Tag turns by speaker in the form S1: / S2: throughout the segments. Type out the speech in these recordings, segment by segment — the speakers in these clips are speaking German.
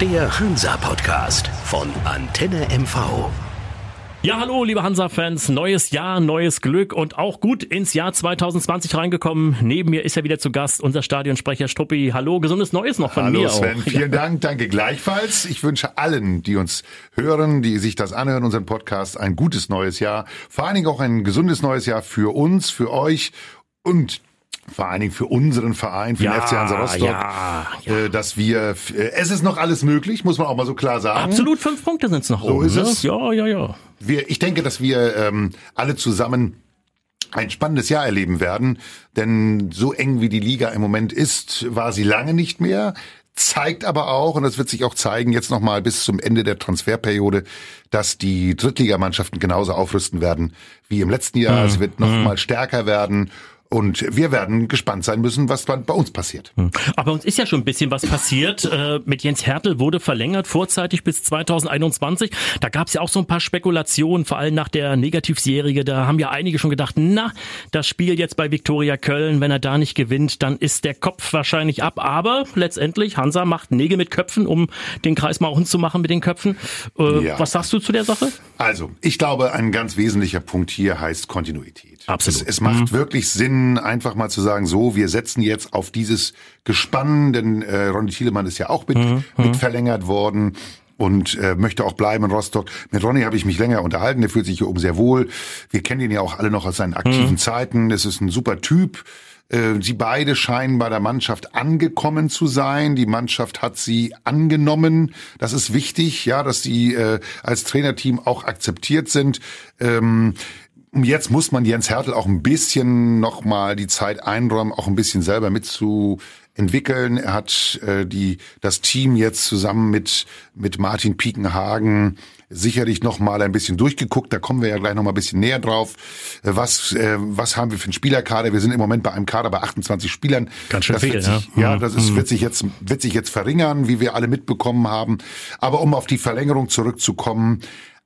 S1: Der Hansa-Podcast von Antenne MV.
S2: Ja, hallo, liebe Hansa-Fans. Neues Jahr, neues Glück und auch gut ins Jahr 2020 reingekommen. Neben mir ist ja wieder zu Gast unser Stadionsprecher Struppi. Hallo, gesundes Neues noch von
S3: hallo
S2: mir
S3: Sven,
S2: auch.
S3: vielen Dank, danke gleichfalls. Ich wünsche allen, die uns hören, die sich das anhören, unseren Podcast, ein gutes neues Jahr. Vor allen Dingen auch ein gesundes neues Jahr für uns, für euch und vor allen Dingen für unseren Verein, für
S2: Ja,
S3: den FC Hansa Rostock,
S2: ja, ja.
S3: Äh, dass wir, äh, es ist noch alles möglich, muss man auch mal so klar sagen.
S2: Absolut fünf Punkte sind's noch oben.
S3: ist
S2: ne?
S3: es.
S2: Ja, ja, ja.
S3: Wir, ich denke, dass wir ähm, alle zusammen ein spannendes Jahr erleben werden, denn so eng wie die Liga im Moment ist, war sie lange nicht mehr. Zeigt aber auch, und das wird sich auch zeigen, jetzt nochmal bis zum Ende der Transferperiode, dass die Drittligamannschaften genauso aufrüsten werden wie im letzten Jahr. Es wird nochmal stärker werden. Und wir werden gespannt sein müssen, was dann bei uns passiert.
S2: Aber uns ist ja schon ein bisschen was passiert. Äh, mit Jens Hertel wurde verlängert, vorzeitig bis 2021. Da gab es ja auch so ein paar Spekulationen, vor allem nach der Negativserie. Da haben ja einige schon gedacht, na, das Spiel jetzt bei Viktoria Köln, wenn er da nicht gewinnt, dann ist der Kopf wahrscheinlich ab. Aber letztendlich, Hansa macht Nägel mit Köpfen, um den Kreis mal rund zu machen mit den Köpfen. Äh,
S3: Ja.
S2: Was sagst du zu der Sache?
S3: Also, ich glaube, ein ganz wesentlicher Punkt hier heißt Kontinuität.
S2: Absolut.
S3: Es, es macht wirklich Sinn, einfach mal zu sagen, so, wir setzen jetzt auf dieses Gespann, denn äh, Ronny Thielemann ist ja auch mit, mit verlängert worden und äh, möchte auch bleiben in Rostock. Mit Ronny habe ich mich länger unterhalten, der fühlt sich hier oben sehr wohl. Wir kennen ihn ja auch alle noch aus seinen aktiven Zeiten. Das ist ein super Typ. Äh, Sie beide scheinen bei der Mannschaft angekommen zu sein. Die Mannschaft hat sie angenommen. Das ist wichtig, ja, dass sie äh, als Trainerteam auch akzeptiert sind. Ähm, Jetzt muss man Jens Hertel auch ein bisschen nochmal die Zeit einräumen, auch ein bisschen selber mitzuentwickeln. Er hat äh, die das Team jetzt zusammen mit mit Martin Piekenhagen sicherlich noch mal ein bisschen durchgeguckt. Da kommen wir ja gleich noch mal ein bisschen näher drauf. Äh, Was äh, was haben wir für einen Spielerkader? Wir sind im Moment bei einem Kader bei 28 Spielern.
S2: Ganz schön
S3: das
S2: viel,
S3: wird sich,
S2: ja.
S3: ja.
S2: Mhm.
S3: das ist, wird sich jetzt wird sich jetzt verringern, wie wir alle mitbekommen haben. Aber um auf die Verlängerung zurückzukommen,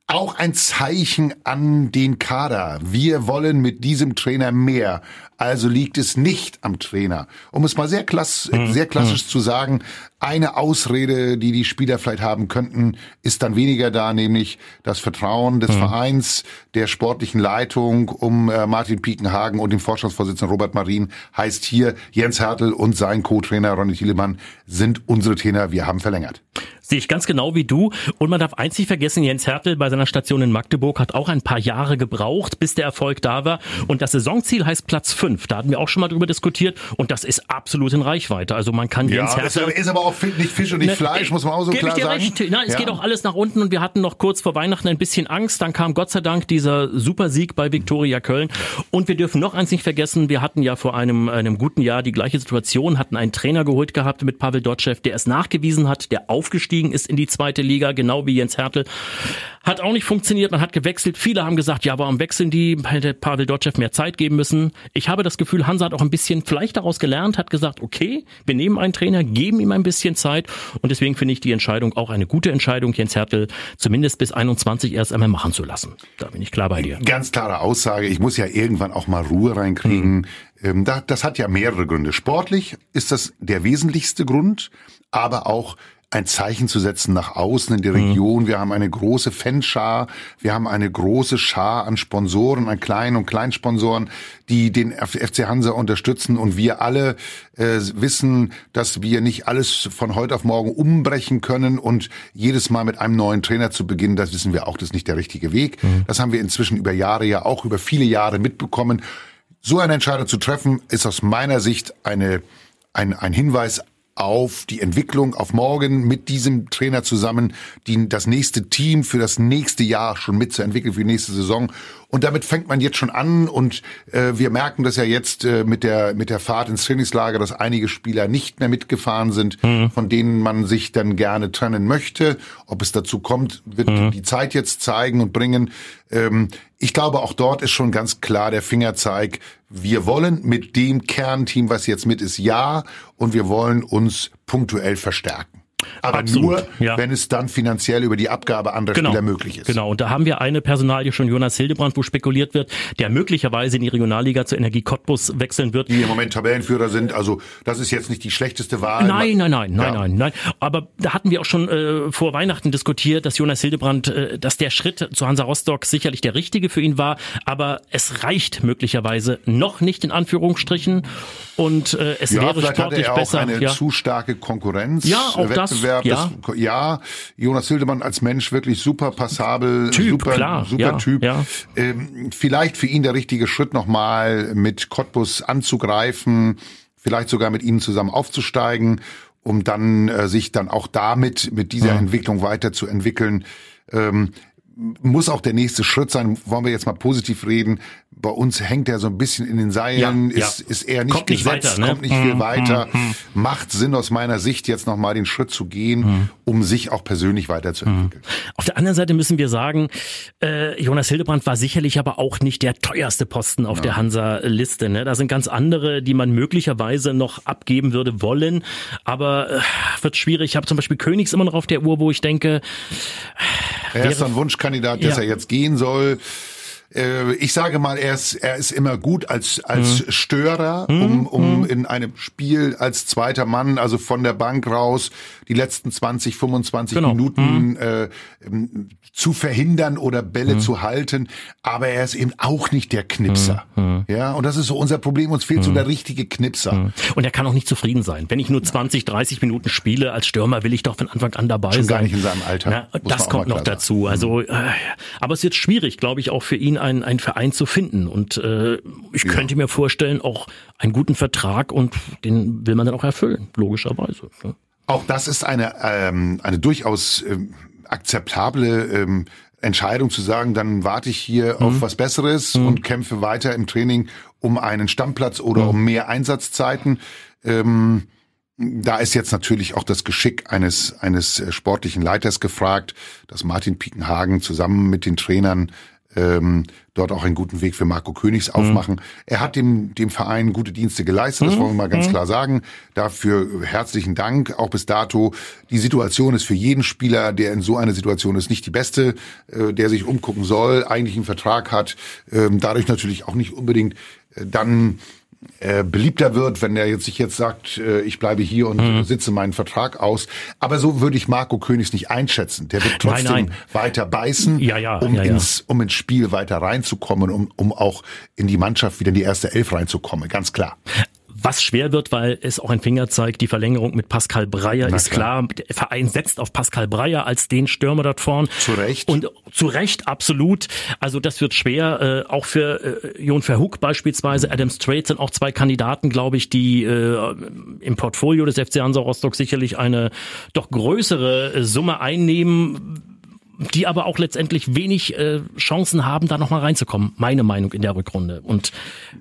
S3: auch ein Zeichen an den Kader. Wir wollen mit diesem Trainer mehr. Also liegt es nicht am Trainer. Um es mal sehr, klass sehr klassisch zu sagen, eine Ausrede, die die Spieler vielleicht haben könnten, ist dann weniger da, nämlich das Vertrauen des Vereins, der sportlichen Leitung um äh, Martin Piekenhagen und den Vorstandsvorsitzenden Robert Marin heißt hier, Jens Hertel und sein Co-Trainer Ronny Thielemann sind unsere Trainer. Wir haben verlängert.
S2: Sehe ich ganz genau wie du. Und man darf eins nicht vergessen, Jens Hertel bei seiner Station in Magdeburg hat auch ein paar Jahre gebraucht, bis der Erfolg da war. Und das Saisonziel heißt Platz fünf. Da hatten wir auch schon mal drüber diskutiert. Und das ist absolut in Reichweite. Also man kann Jens
S3: das
S2: Hertel...
S3: ist aber auch nicht Fisch und nicht
S2: Ne,
S3: Fleisch, muss man auch so klar sagen.
S2: recht. Nein, es
S3: Ja.
S2: geht auch alles nach unten und wir hatten noch kurz vor Weihnachten ein bisschen Angst. Dann kam Gott sei Dank dieser Supersieg bei Viktoria Köln. Und wir dürfen noch eins nicht vergessen. Wir hatten ja vor einem, einem guten Jahr die gleiche Situation, hatten einen Trainer geholt gehabt mit Pavel Dotschew, der es nachgewiesen hat, der aufgestiegen ist in die zweite Liga, genau wie Jens Hertel. Hat auch nicht funktioniert, man hat gewechselt. Viele haben gesagt, ja, warum wechseln die? Hätte Pavel Dotschew mehr Zeit geben müssen. Ich habe das Gefühl, Hansa hat auch ein bisschen vielleicht daraus gelernt, hat gesagt, okay, wir nehmen einen Trainer, geben ihm ein bisschen Zeit. Und deswegen finde ich die Entscheidung auch eine gute Entscheidung, Jens Hertel zumindest bis 21 erst einmal machen zu lassen. Da bin ich klar bei dir.
S3: Ganz klare Aussage. Ich muss ja irgendwann auch mal Ruhe reinkriegen. Ähm, da, das hat ja mehrere Gründe. Sportlich ist das der wesentlichste Grund, aber auch ein Zeichen zu setzen nach außen in der Region. Wir haben eine große Fanschar, wir haben eine große Schar an Sponsoren, an kleinen und Kleinsponsoren, die den FC Hansa unterstützen und wir alle äh, wissen, dass wir nicht alles von heute auf morgen umbrechen können und jedes Mal mit einem neuen Trainer zu beginnen, das wissen wir auch, das ist nicht der richtige Weg. Das haben wir inzwischen über Jahre ja auch über viele Jahre mitbekommen. So eine Entscheidung zu treffen, ist aus meiner Sicht eine, ein, ein Hinweis auf die Entwicklung, auf morgen mit diesem Trainer zusammen, die, das nächste Team für das nächste Jahr schon mitzuentwickeln, für die nächste Saison. Und damit fängt man jetzt schon an und äh, wir merken das ja jetzt äh, mit der mit der Fahrt ins Trainingslager, dass einige Spieler nicht mehr mitgefahren sind, von denen man sich dann gerne trennen möchte. Ob es dazu kommt, wird die Zeit jetzt zeigen und bringen. Ähm, ich glaube, auch dort ist schon ganz klar der Fingerzeig. Wir wollen mit dem Kernteam, was jetzt mit ist, ja, und wir wollen uns punktuell verstärken. Aber
S2: Absolut,
S3: nur,
S2: ja.
S3: wenn es dann finanziell über die Abgabe anderer
S2: Genau.
S3: Spieler möglich ist.
S2: Genau, und da haben wir eine Personalie schon, Jonas Hildebrand, wo spekuliert wird, der möglicherweise in die Regionalliga zur Energie Cottbus wechseln wird.
S3: Die im Moment Tabellenführer sind. Also das ist jetzt nicht die schlechteste Wahl.
S2: Nein, nein, nein, nein,
S3: Ja.
S2: nein, nein. Aber da hatten wir auch schon äh, vor Weihnachten diskutiert, dass Jonas Hildebrand, äh, dass der Schritt zu Hansa Rostock sicherlich der richtige für ihn war, aber es reicht möglicherweise noch nicht in Anführungsstrichen und äh, es
S3: Ja,
S2: wäre
S3: vielleicht hatte
S2: sportlich
S3: er auch
S2: besser.
S3: eine
S2: ja.
S3: zu starke Konkurrenz.
S2: Ja, auch
S3: äh,
S2: das,
S3: Wettbewerb.
S2: ja.
S3: Das, ja, Jonas Hildemann als Mensch wirklich super passabel,
S2: Typ,
S3: super,
S2: klar,
S3: super
S2: ja,
S3: Typ.
S2: ja.
S3: Ähm, vielleicht für ihn der richtige Schritt nochmal mit Cottbus anzugreifen, vielleicht sogar mit ihnen zusammen aufzusteigen, um dann äh, sich dann auch damit mit dieser Entwicklung weiterzuentwickeln. Ähm, muss auch der nächste Schritt sein. Wollen wir jetzt mal positiv reden? Bei uns hängt er so ein bisschen in den Seilen,
S2: Ja, ja.
S3: ist, ist er nicht
S2: Kommt nicht
S3: gesetzt,
S2: weiter, ne?
S3: kommt nicht viel weiter. Macht Sinn aus meiner Sicht, jetzt nochmal den Schritt zu gehen, um sich auch persönlich weiterzuentwickeln.
S2: Auf der anderen Seite müssen wir sagen, äh, Jonas Hildebrand war sicherlich aber auch nicht der teuerste Posten auf der Hansa-Liste. Ne? Da sind ganz andere, die man möglicherweise noch abgeben würde wollen. Aber äh, wird schwierig. Ich habe zum Beispiel Königs immer noch auf der Uhr, wo ich denke,
S3: Er ist ein Wunschkandidat, dass
S2: Ja.
S3: er jetzt gehen soll. Äh, Ich sage mal, er ist, er ist immer gut als, als Störer, um, um in einem Spiel als zweiter Mann, also von der Bank raus, die letzten 20, 25
S2: Genau.
S3: Minuten äh, ähm, zu verhindern oder Bälle zu halten. Aber er ist eben auch nicht der Knipser. Ja, und das ist so unser Problem. Uns fehlt so der richtige Knipser.
S2: und er kann auch nicht zufrieden sein. Wenn ich nur 20, 30 Minuten spiele als Stürmer, will ich doch von Anfang an dabei
S3: Schon gar
S2: sein.
S3: nicht in seinem Alter, man
S2: das kommt noch dazu. Also, äh, aber es wird schwierig, glaube ich, auch für ihn einen, einen Verein zu finden. Und äh, ich könnte mir vorstellen, auch einen guten Vertrag und den will man dann auch erfüllen, logischerweise. ne?
S3: Auch das ist eine, ähm, eine durchaus ähm, akzeptable ähm, Entscheidung zu sagen, dann warte ich hier auf was Besseres und kämpfe weiter im Training um einen Stammplatz oder um mehr Einsatzzeiten. Ähm, da ist jetzt natürlich auch das Geschick eines, eines äh, sportlichen Leiters gefragt, dass Martin Piekenhagen zusammen mit den Trainern ähm, dort auch einen guten Weg für Marco Königs aufmachen. Er hat dem, dem Verein gute Dienste geleistet, das wollen wir mal ganz klar sagen. Dafür herzlichen Dank, auch bis dato. Die Situation ist für jeden Spieler, der in so einer Situation ist, nicht die beste, äh, der sich umgucken soll, eigentlich einen Vertrag hat, ähm, dadurch natürlich auch nicht unbedingt äh, dann äh, beliebter wird, wenn er jetzt sich jetzt sagt, äh, ich bleibe hier und
S2: Mhm.
S3: sitze meinen Vertrag aus. Aber so würde ich Marco Königs nicht einschätzen. Der wird trotzdem
S2: Nein, nein.
S3: weiter beißen,
S2: Ja, ja,
S3: um,
S2: ja, ja.
S3: ins, um ins Spiel weiter reinzukommen, um, um auch in die Mannschaft wieder in die erste Elf reinzukommen. Ganz klar.
S2: Was schwer wird, weil es auch ein Fingerzeig, die Verlängerung mit Pascal Breyer
S3: Na
S2: ist klar. Der Verein setzt auf Pascal Breyer als den Stürmer dort vorn.
S3: Zu Recht.
S2: Und zu Recht, absolut. Also das wird schwer, äh, auch für äh, Jon Verhoek beispielsweise. Adam Strait sind auch zwei Kandidaten, glaube ich, die äh, im Portfolio des FC Hansa Rostock sicherlich eine doch größere äh, Summe einnehmen die aber auch letztendlich wenig äh, Chancen haben, da nochmal reinzukommen. Meine Meinung in der Rückrunde. Und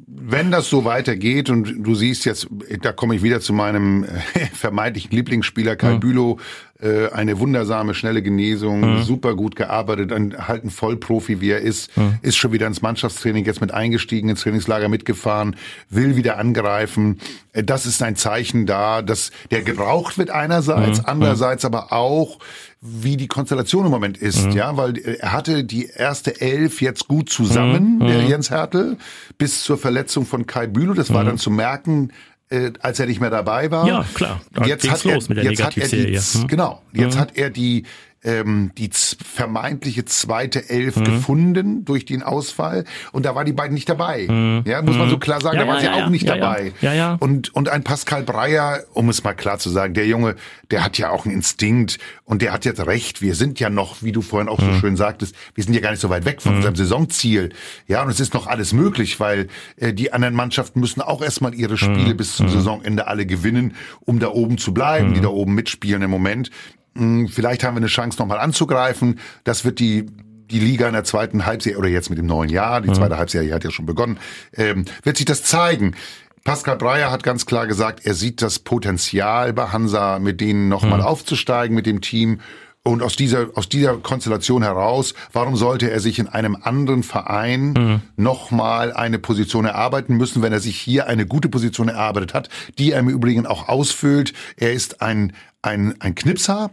S3: Wenn das so weitergeht und du siehst jetzt, da komme ich wieder zu meinem äh, vermeintlichen Lieblingsspieler Kai Bülow, äh, eine wundersame, schnelle Genesung, super gut gearbeitet, ein, halt ein Vollprofi, wie er ist, ist schon wieder ins Mannschaftstraining jetzt mit eingestiegen, ins Trainingslager mitgefahren, will wieder angreifen. Äh, Das ist ein Zeichen da, dass der gebraucht wird einerseits, andererseits aber auch, wie die Konstellation im Moment ist, ja, weil äh, er hatte die erste Elf jetzt gut zusammen, der Jens Hertel, bis zur Verletzung von Kai Bülow. Das war dann zu merken, äh, als er nicht mehr dabei war.
S2: Ja, klar. Da
S3: Jetzt hat er,
S2: los mit der
S3: jetzt hat er die, genau. Jetzt hat er die ähm, die vermeintliche zweite Elf
S2: Hm.
S3: gefunden durch den Ausfall und da waren die beiden nicht dabei. Ja, muss man so klar sagen.
S2: Ja,
S3: da waren
S2: ja,
S3: sie
S2: ja,
S3: auch nicht dabei.
S2: Ja, ja.
S3: Und und ein Pascal Breyer, um es mal klar zu sagen, der Junge, der hat ja auch einen Instinkt und der hat jetzt recht. Wir sind ja noch, wie du vorhin auch so schön sagtest, wir sind ja gar nicht so weit weg von unserem Saisonziel. Ja, und es ist noch alles möglich, weil äh, die anderen Mannschaften müssen auch erstmal ihre Spiele bis zum Saisonende alle gewinnen, um da oben zu bleiben, die da oben mitspielen im Moment. Hm, Vielleicht haben wir eine Chance, nochmal anzugreifen. Das wird die die Liga in der zweiten Halbserie oder jetzt mit dem neuen Jahr, die zweite Halbserie hat ja schon begonnen, ähm, wird sich das zeigen. Pascal Breyer hat ganz klar gesagt, er sieht das Potenzial bei Hansa, mit denen nochmal aufzusteigen mit dem Team. Und aus dieser, aus dieser Konstellation heraus, warum sollte er sich in einem anderen Verein nochmal eine Position erarbeiten müssen, wenn er sich hier eine gute Position erarbeitet hat, die er im Übrigen auch ausfüllt. Er ist ein, ein, ein Knipser,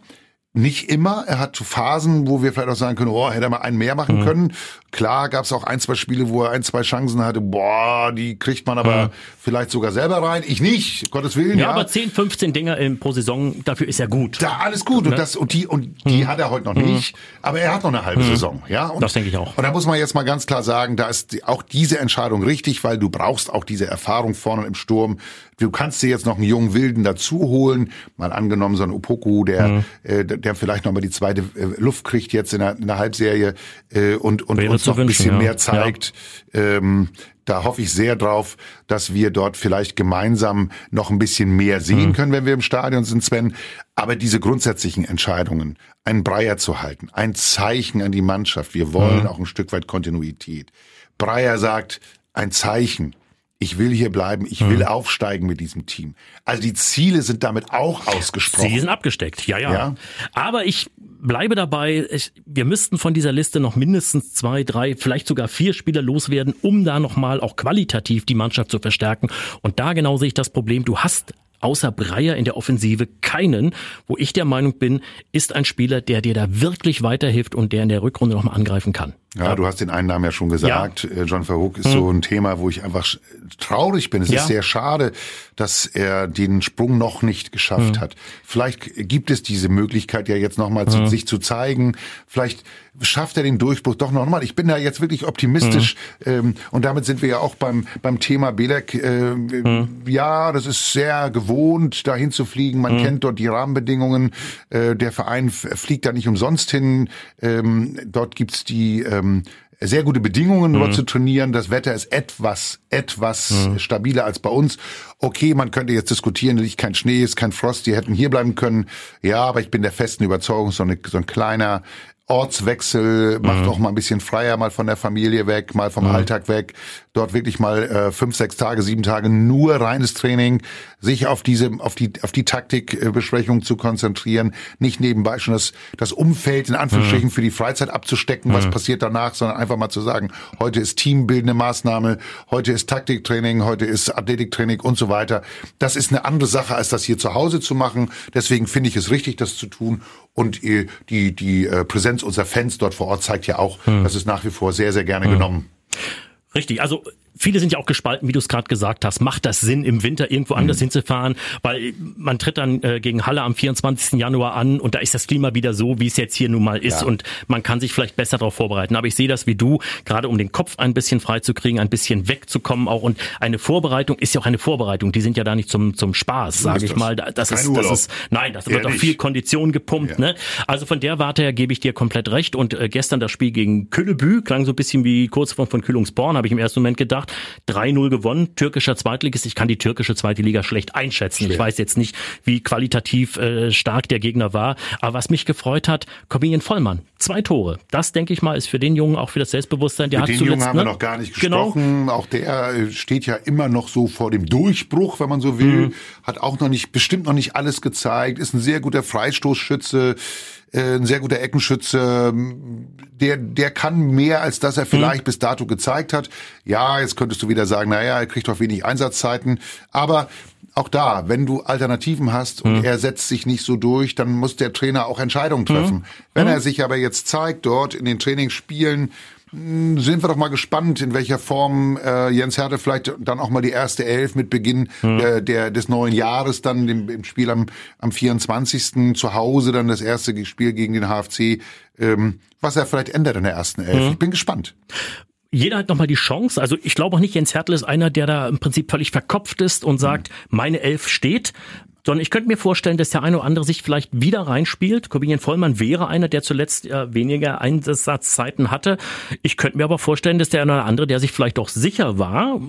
S3: nicht immer. Er hat Phasen, wo wir vielleicht auch sagen können, oh, hätte er mal einen mehr machen mhm. können. Klar gab es auch ein, zwei Spiele, wo er ein, zwei Chancen hatte. Boah, die kriegt man aber mhm. vielleicht sogar selber rein. Ich nicht, Gottes Willen.
S2: Ja, ja. aber 10, 15 Dinger pro Saison, dafür ist er gut.
S3: Da alles gut. Ne? Und, das, und die, und die mhm. hat er heute noch nicht. Aber er hat noch eine halbe mhm. Saison. Ja, und,
S2: das denke ich auch.
S3: Und da muss man jetzt mal ganz klar sagen, da ist auch diese Entscheidung richtig, weil du brauchst auch diese Erfahrung vorne im Sturm. Du kannst dir jetzt noch einen jungen Wilden dazu holen. Mal angenommen, so ein Opoku, der, mhm. äh, der vielleicht noch mal die zweite äh, Luft kriegt jetzt in der, in der Halbserie äh, und, und uns noch ein bisschen ja. mehr zeigt. Ja. Ähm, da hoffe ich sehr drauf, dass wir dort vielleicht gemeinsam noch ein bisschen mehr sehen mhm. können, wenn wir im Stadion sind, Sven. Aber diese grundsätzlichen Entscheidungen, einen Breyer zu halten, ein Zeichen an die Mannschaft, wir wollen mhm. auch ein Stück weit Kontinuität. Breyer sagt, ein Zeichen, ich will hier bleiben, ich will mhm. aufsteigen mit diesem Team. Also die Ziele sind damit auch ausgesprochen.
S2: Sie sind abgesteckt, ja, ja. ja? Aber ich bleibe dabei, ich, wir müssten von dieser Liste noch mindestens zwei, drei, vielleicht sogar vier Spieler loswerden, um da nochmal auch qualitativ die Mannschaft zu verstärken. Und da genau sehe ich das Problem. Du hast außer Breyer in der Offensive keinen, wo ich der Meinung bin, ist ein Spieler, der dir da wirklich weiterhilft und der in der Rückrunde nochmal angreifen kann.
S3: Ja, du hast den einen Namen ja schon gesagt. Ja. Äh, John Verhoek ist hm. so ein Thema, wo ich einfach traurig bin. Es ja. ist sehr schade, dass er den Sprung noch nicht geschafft hm. hat. Vielleicht gibt es diese Möglichkeit ja jetzt nochmal hm. sich zu zeigen. Vielleicht schafft er den Durchbruch doch nochmal. Ich bin da jetzt wirklich optimistisch. Hm. Ähm, und damit sind wir ja auch beim, beim Thema Belek. Äh, hm. Ja, das ist sehr gewohnt, dahin zu fliegen. Man hm. kennt dort die Rahmenbedingungen. Äh, der Verein fliegt da nicht umsonst hin. Ähm, dort gibt's die äh, ähm, sehr gute Bedingungen, dort mhm. zu trainieren. Das Wetter ist etwas, etwas mhm. stabiler als bei uns. Okay, man könnte jetzt diskutieren, liegt kein Schnee, ist kein Frost, die hätten hier bleiben können. Ja, aber ich bin der festen Überzeugung, so, eine, so ein kleiner Ortswechsel, macht mhm. auch mal ein bisschen freier, mal von der Familie weg, mal vom mhm. Alltag weg. Dort wirklich mal äh, fünf, sechs Tage, sieben Tage nur reines Training, sich auf diese, auf die, auf die Taktikbesprechung zu konzentrieren, nicht nebenbei schon das, das Umfeld in Anführungsstrichen mhm. für die Freizeit abzustecken, was mhm. passiert danach, sondern einfach mal zu sagen, heute ist teambildende Maßnahme, heute ist Taktiktraining, heute ist Athletiktraining und so weiter. Das ist eine andere Sache, als das hier zu Hause zu machen. Deswegen finde ich es richtig, das zu tun. Und die, die äh, Präsenz unserer Fans dort vor Ort zeigt ja auch, hm. das ist nach wie vor sehr, sehr gerne hm. genommen.
S2: Richtig, also viele sind ja auch gespalten, wie du es gerade gesagt hast. Macht das Sinn, im Winter irgendwo anders mhm. hinzufahren? Weil man tritt dann äh, gegen Halle am 24. Januar an und da ist das Klima wieder so, wie es jetzt hier nun mal ist ja. und man kann sich vielleicht besser darauf vorbereiten. Aber ich sehe das wie du, gerade um den Kopf ein bisschen freizukriegen, ein bisschen wegzukommen auch und eine Vorbereitung ist ja auch eine Vorbereitung. Die sind ja da nicht zum zum Spaß, sage ich das? mal. Das ist, das ist nein, das wird auch viel Kondition gepumpt. Ja. Ne? Also von der Warte her gebe ich dir komplett recht. Und äh, gestern das Spiel gegen Küllebü klang so ein bisschen wie kurz von, von Kühlungsborn, habe ich im ersten Moment gedacht gemacht, 3-0 gewonnen, türkischer Zweitligist. Ich kann die türkische zweite Liga schlecht einschätzen. Schwer. Ich weiß jetzt nicht, wie qualitativ äh, stark der Gegner war. Aber was mich gefreut hat, Corbinian Vollmann, zwei Tore. Das, denke ich mal, ist für den Jungen auch für das Selbstbewusstsein.
S3: Der Mit hat den zuletzt, Jungen haben ne? wir noch gar nicht genau. gesprochen. Genau. Auch der äh, steht ja immer noch so vor dem Durchbruch, wenn man so will. Mhm. Hat auch noch nicht, bestimmt noch nicht alles gezeigt. Ist ein sehr guter Freistoßschütze äh, ein sehr guter Eckenschütze, der, der kann mehr, als dass er vielleicht mhm. bis dato gezeigt hat. Ja, jetzt könntest du wieder sagen, naja, er kriegt doch wenig Einsatzzeiten, aber auch da, wenn du Alternativen hast und mhm. er setzt sich nicht so durch, dann muss der Trainer auch Entscheidungen treffen. Mhm. Wenn er sich aber jetzt zeigt, dort in den Trainingsspielen, sind wir doch mal gespannt, in welcher Form äh, Jens Hertel vielleicht dann auch mal die erste Elf mit Beginn hm. äh, der, des neuen Jahres dann im, im Spiel am, am 24. zu Hause dann das erste Spiel gegen den HFC, ähm, was er vielleicht ändert in der ersten Elf. Hm. Ich bin gespannt
S2: jeder hat nochmal die Chance. Also ich glaube auch nicht, Jens Hertel ist einer, der da im Prinzip völlig verkopft ist und sagt, mhm. meine Elf steht sondern ich könnte mir vorstellen, dass der eine oder andere sich vielleicht wieder reinspielt. Corbinian Vollmann wäre einer, der zuletzt äh, weniger Einsatzzeiten hatte. Ich könnte mir aber vorstellen, dass der eine oder andere, der sich vielleicht auch sicher war,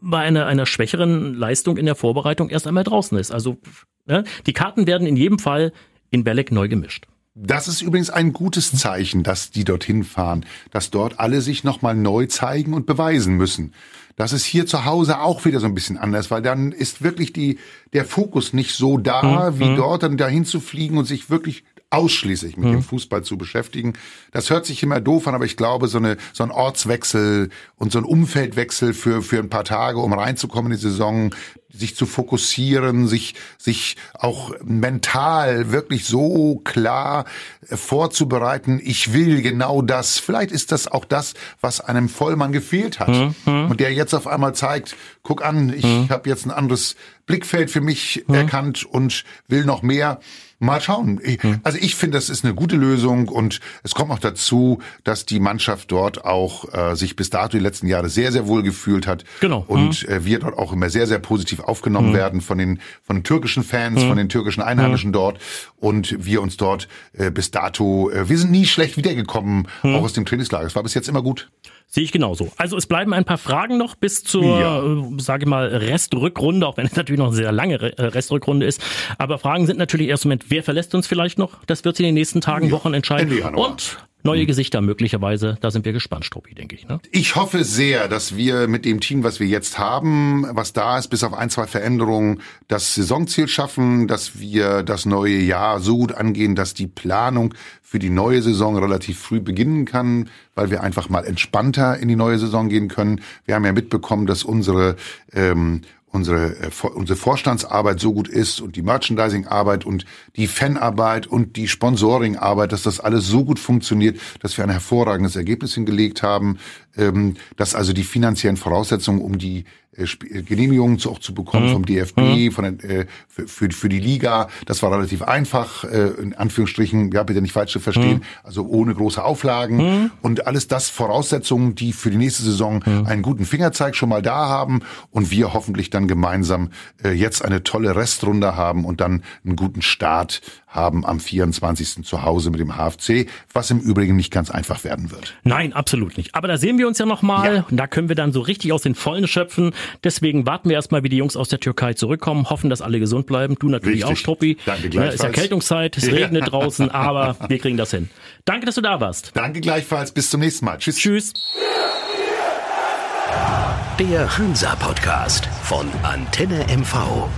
S2: bei einer, einer schwächeren Leistung in der Vorbereitung erst einmal draußen ist. Also ne, die Karten werden in jedem Fall in Belek neu gemischt.
S3: Das ist übrigens ein gutes Zeichen, dass die dorthin fahren, dass dort alle sich nochmal neu zeigen und beweisen müssen. Das ist hier zu Hause auch wieder so ein bisschen anders, weil dann ist wirklich die, der Fokus nicht so da, mhm. wie dort dann dahin zu fliegen und sich wirklich ausschließlich mit mhm. dem Fußball zu beschäftigen. Das hört sich immer doof an, aber ich glaube, so eine so ein Ortswechsel und so ein Umfeldwechsel für für ein paar Tage, um reinzukommen in die Saison, sich zu fokussieren, sich, sich auch mental wirklich so klar äh, vorzubereiten, ich will genau das. Vielleicht ist das auch das, was einem Vollmann gefehlt hat. Mhm. mhm. Und der jetzt auf einmal zeigt, guck an, ich mhm. habe jetzt ein anderes Blickfeld für mich mhm. erkannt und will noch mehr. Mal schauen. Hm. Also ich finde, das ist eine gute Lösung und es kommt noch dazu, dass die Mannschaft dort auch äh, sich bis dato die letzten Jahre sehr, sehr wohl gefühlt hat.
S2: Genau.
S3: Und äh, wir dort auch immer sehr, sehr positiv aufgenommen mhm. werden von den, von den türkischen Fans, mhm. von den türkischen Einheimischen mhm. dort und wir uns dort äh, bis dato, äh, wir sind nie schlecht wiedergekommen, auch aus dem Trainingslager. Es war bis jetzt immer gut.
S2: Sehe ich genauso. Also es bleiben ein paar Fragen noch bis zur, ja. äh, sage ich mal, Restrückrunde, auch wenn es natürlich noch eine sehr lange äh, Restrückrunde ist. Aber Fragen sind natürlich erst im Moment, wer verlässt uns vielleicht noch? Das wird sich in den nächsten Tagen, ja. Wochen entscheiden. Und neue Gesichter möglicherweise. Da sind wir gespannt, Struppi, denke ich. Ne?
S3: Ich hoffe sehr, dass wir mit dem Team, was wir jetzt haben, was da ist, bis auf ein, zwei Veränderungen, das Saisonziel schaffen, dass wir das neue Jahr so gut angehen, dass die Planung für die neue Saison relativ früh beginnen kann, weil wir einfach mal entspannter in die neue Saison gehen können. Wir haben ja mitbekommen, dass unsere ähm, unsere, äh, unsere Vorstandsarbeit so gut ist und die Merchandising-Arbeit und die Fanarbeit und die Sponsoring-Arbeit, dass das alles so gut funktioniert, dass wir ein hervorragendes Ergebnis hingelegt haben, ähm, dass also die finanziellen Voraussetzungen, um die Genehmigungen zu, auch zu bekommen mhm. vom DFB, mhm. von den, äh, für, für, die Liga. Das war relativ einfach, äh, in Anführungsstrichen, ja bitte nicht falsch zu verstehen, mhm. also ohne große Auflagen. Mhm. Und alles das Voraussetzungen, die für die nächste Saison mhm. einen guten Fingerzeig schon mal da haben und wir hoffentlich dann gemeinsam äh, jetzt eine tolle Restrunde haben und dann einen guten Start haben am 24. zu Hause mit dem HFC, was im Übrigen nicht ganz einfach werden wird.
S2: Nein, absolut nicht. Aber da sehen wir uns ja nochmal. Ja. Da können wir dann so richtig aus den Vollen schöpfen. Deswegen warten wir erstmal, wie die Jungs aus der Türkei zurückkommen, hoffen, dass alle gesund bleiben. Du natürlich Richtig. auch, Struppi.
S3: Danke gleichfalls.
S2: Ja, ist Erkältungszeit, es regnet draußen, aber wir kriegen das hin. Danke, dass du da warst.
S3: Danke gleichfalls. Bis zum nächsten Mal. Tschüss.
S2: Tschüss.
S1: Der Hansa Podcast von Antenne MV.